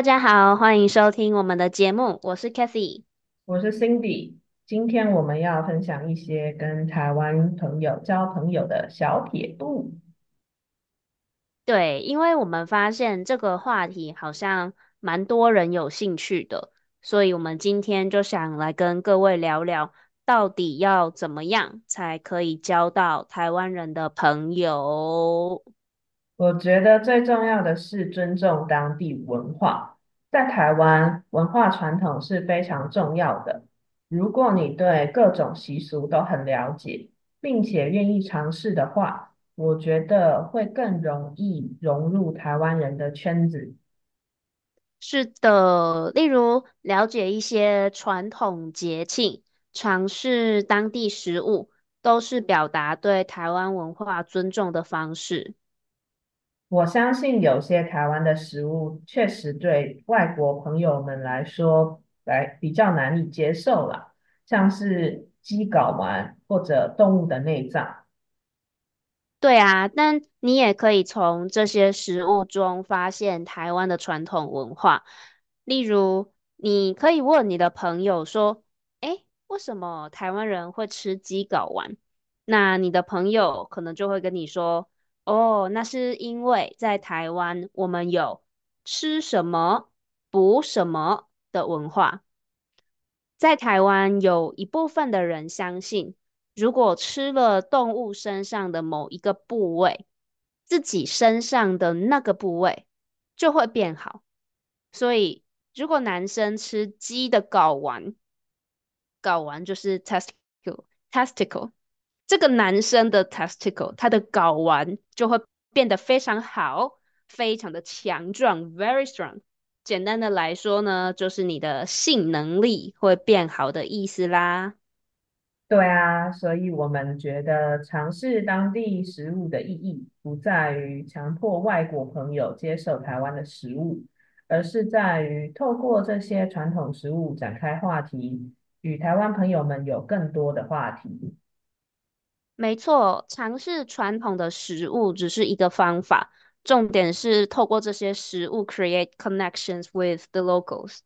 大家好，欢迎收听我们的节目，我是 Kathy，我是 Cindy。今天我们要分享一些跟台湾朋友交朋友的小撇步。对，因为我们发现这个话题好像蛮多人有兴趣的，所以我们今天就想来跟各位聊聊，到底要怎么样才可以交到台湾人的朋友。我觉得最重要的是尊重当地文化，在台湾文化传统是非常重要的。如果你对各种习俗都很了解，并且愿意尝试的话，我觉得会更容易融入台湾人的圈子。是的，例如了解一些传统节庆，尝试当地食物，都是表达对台湾文化尊重的方式。我相信有些台湾的食物确实对外国朋友们来说来比较难以接受了，像是鸡睾丸或者动物的内脏。对啊，但你也可以从这些食物中发现台湾的传统文化。例如，你可以问你的朋友说：“诶，为什么台湾人会吃鸡睾丸？”那你的朋友可能就会跟你说。哦，那是因为在台湾，我们有吃什么补什么的文化。在台湾，有一部分的人相信，如果吃了动物身上的某一个部位，自己身上的那个部位就会变好。所以，如果男生吃鸡的睾丸，睾丸就是 testicle，testicle。这个男生的 testicle，他的睾丸就会变得非常好，非常的强壮，very strong。简单的来说呢，就是你的性能力会变好的意思啦。对啊，所以我们觉得尝试当地食物的意义，不在于强迫外国朋友接受台湾的食物，而是在于透过这些传统食物展开话题，与台湾朋友们有更多的话题。没错，尝试传统的食物只是一个方法，重点是透过这些食物 create connections with the locals。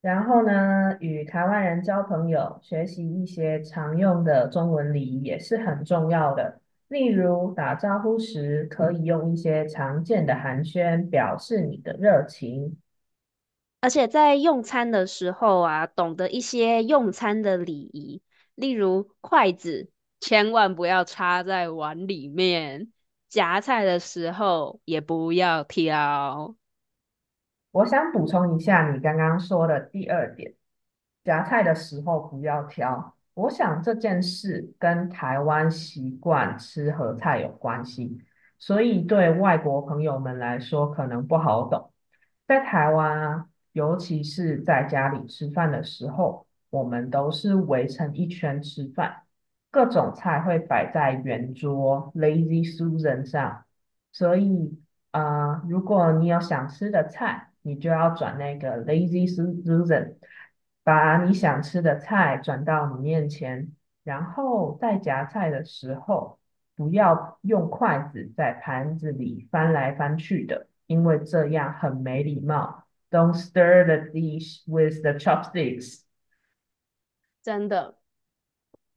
然后呢，与台湾人交朋友，学习一些常用的中文礼仪也是很重要的。例如打招呼时，可以用一些常见的寒暄表示你的热情。而且在用餐的时候啊，懂得一些用餐的礼仪，例如筷子。千万不要插在碗里面，夹菜的时候也不要挑。我想补充一下你刚刚说的第二点，夹菜的时候不要挑。我想这件事跟台湾习惯吃和菜有关系，所以对外国朋友们来说可能不好懂。在台湾啊，尤其是在家里吃饭的时候，我们都是围成一圈吃饭。各种菜会摆在圆桌 Lazy Susan 上，所以啊，如果你有想吃的菜，你就要转那个 Lazy Susan，把你想吃的菜转到你面前，然后在夹菜的时候，不要用筷子在盘子里翻来翻去的，因为这样很没礼貌。Don't stir the dish with the chopsticks。真的。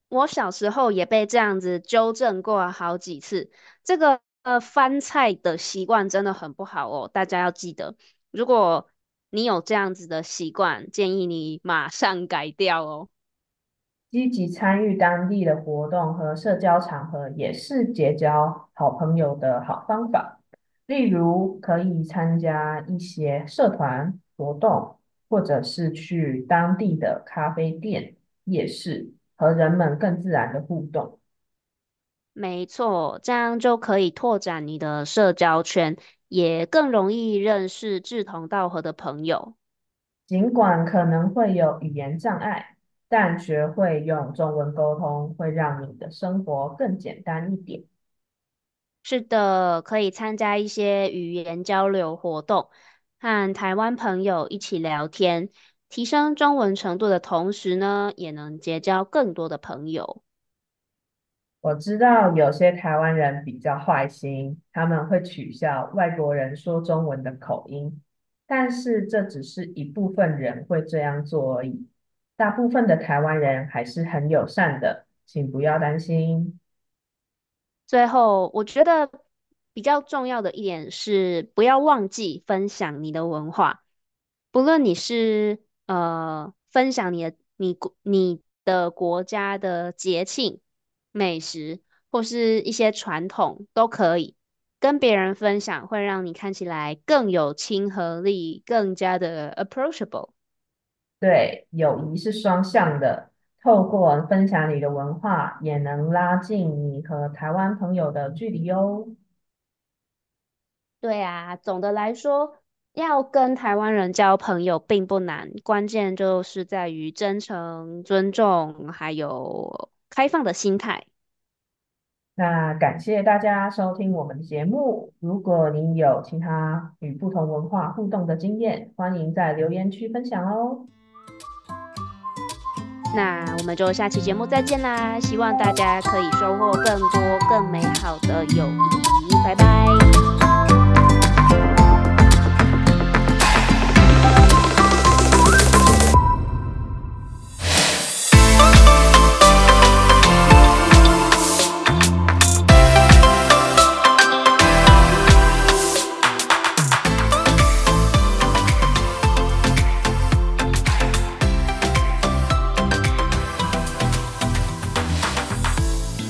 我小时候也被这样子纠正过好几次。这个呃翻菜的习惯真的很不好哦，大家要记得，如果你有这样子的习惯，建议你马上改掉哦。积极参与当地的活动和社交场合，也是结交好朋友的好方法。例如，可以参加一些社团活动，或者是去当地的咖啡店、夜市，和人们更自然的互动。没错，这样就可以拓展你的社交圈，也更容易认识志同道合的朋友。尽管可能会有语言障碍，但学会用中文沟通，会让你的生活更简单一点。是的，可以参加一些语言交流活动，和台湾朋友一起聊天，提升中文程度的同时呢，也能结交更多的朋友。我知道有些台湾人比较坏心，他们会取笑外国人说中文的口音，但是这只是一部分人会这样做而已。大部分的台湾人还是很友善的，请不要担心。最后，我觉得比较重要的一点是，不要忘记分享你的文化，不论你是呃分享你的你国你的国家的节庆。美食或是一些传统都可以跟别人分享，会让你看起来更有亲和力，更加的 approachable。对，友谊是双向的，透过分享你的文化，也能拉近你和台湾朋友的距离哦。对啊，总的来说，要跟台湾人交朋友并不难，关键就是在于真诚、尊重，还有。开放的心态。那感谢大家收听我们的节目。如果您有其他与不同文化互动的经验，欢迎在留言区分享哦。那我们就下期节目再见啦！希望大家可以收获更多更美好的友谊。拜拜。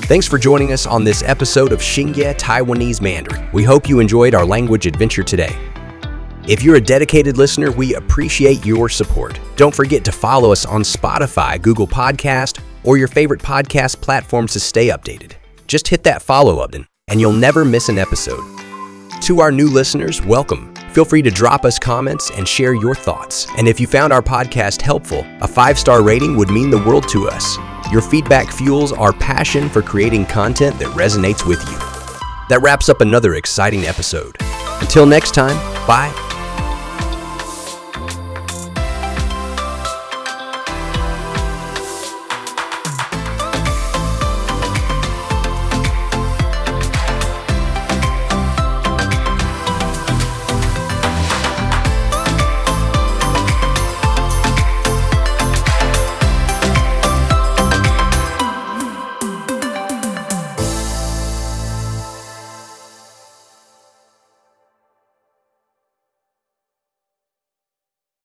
Thanks for joining us on this episode of Xingye Taiwanese Mandarin. We hope you enjoyed our language adventure today. If you're a dedicated listener, we appreciate your support. Don't forget to follow us on Spotify, Google Podcast, or your favorite podcast platforms to stay updated. Just hit that follow button, and you'll never miss an episode. To our new listeners, welcome. Feel free to drop us comments and share your thoughts. And if you found our podcast helpful, a five star rating would mean the world to us. Your feedback fuels our passion for creating content that resonates with you. That wraps up another exciting episode. Until next time, bye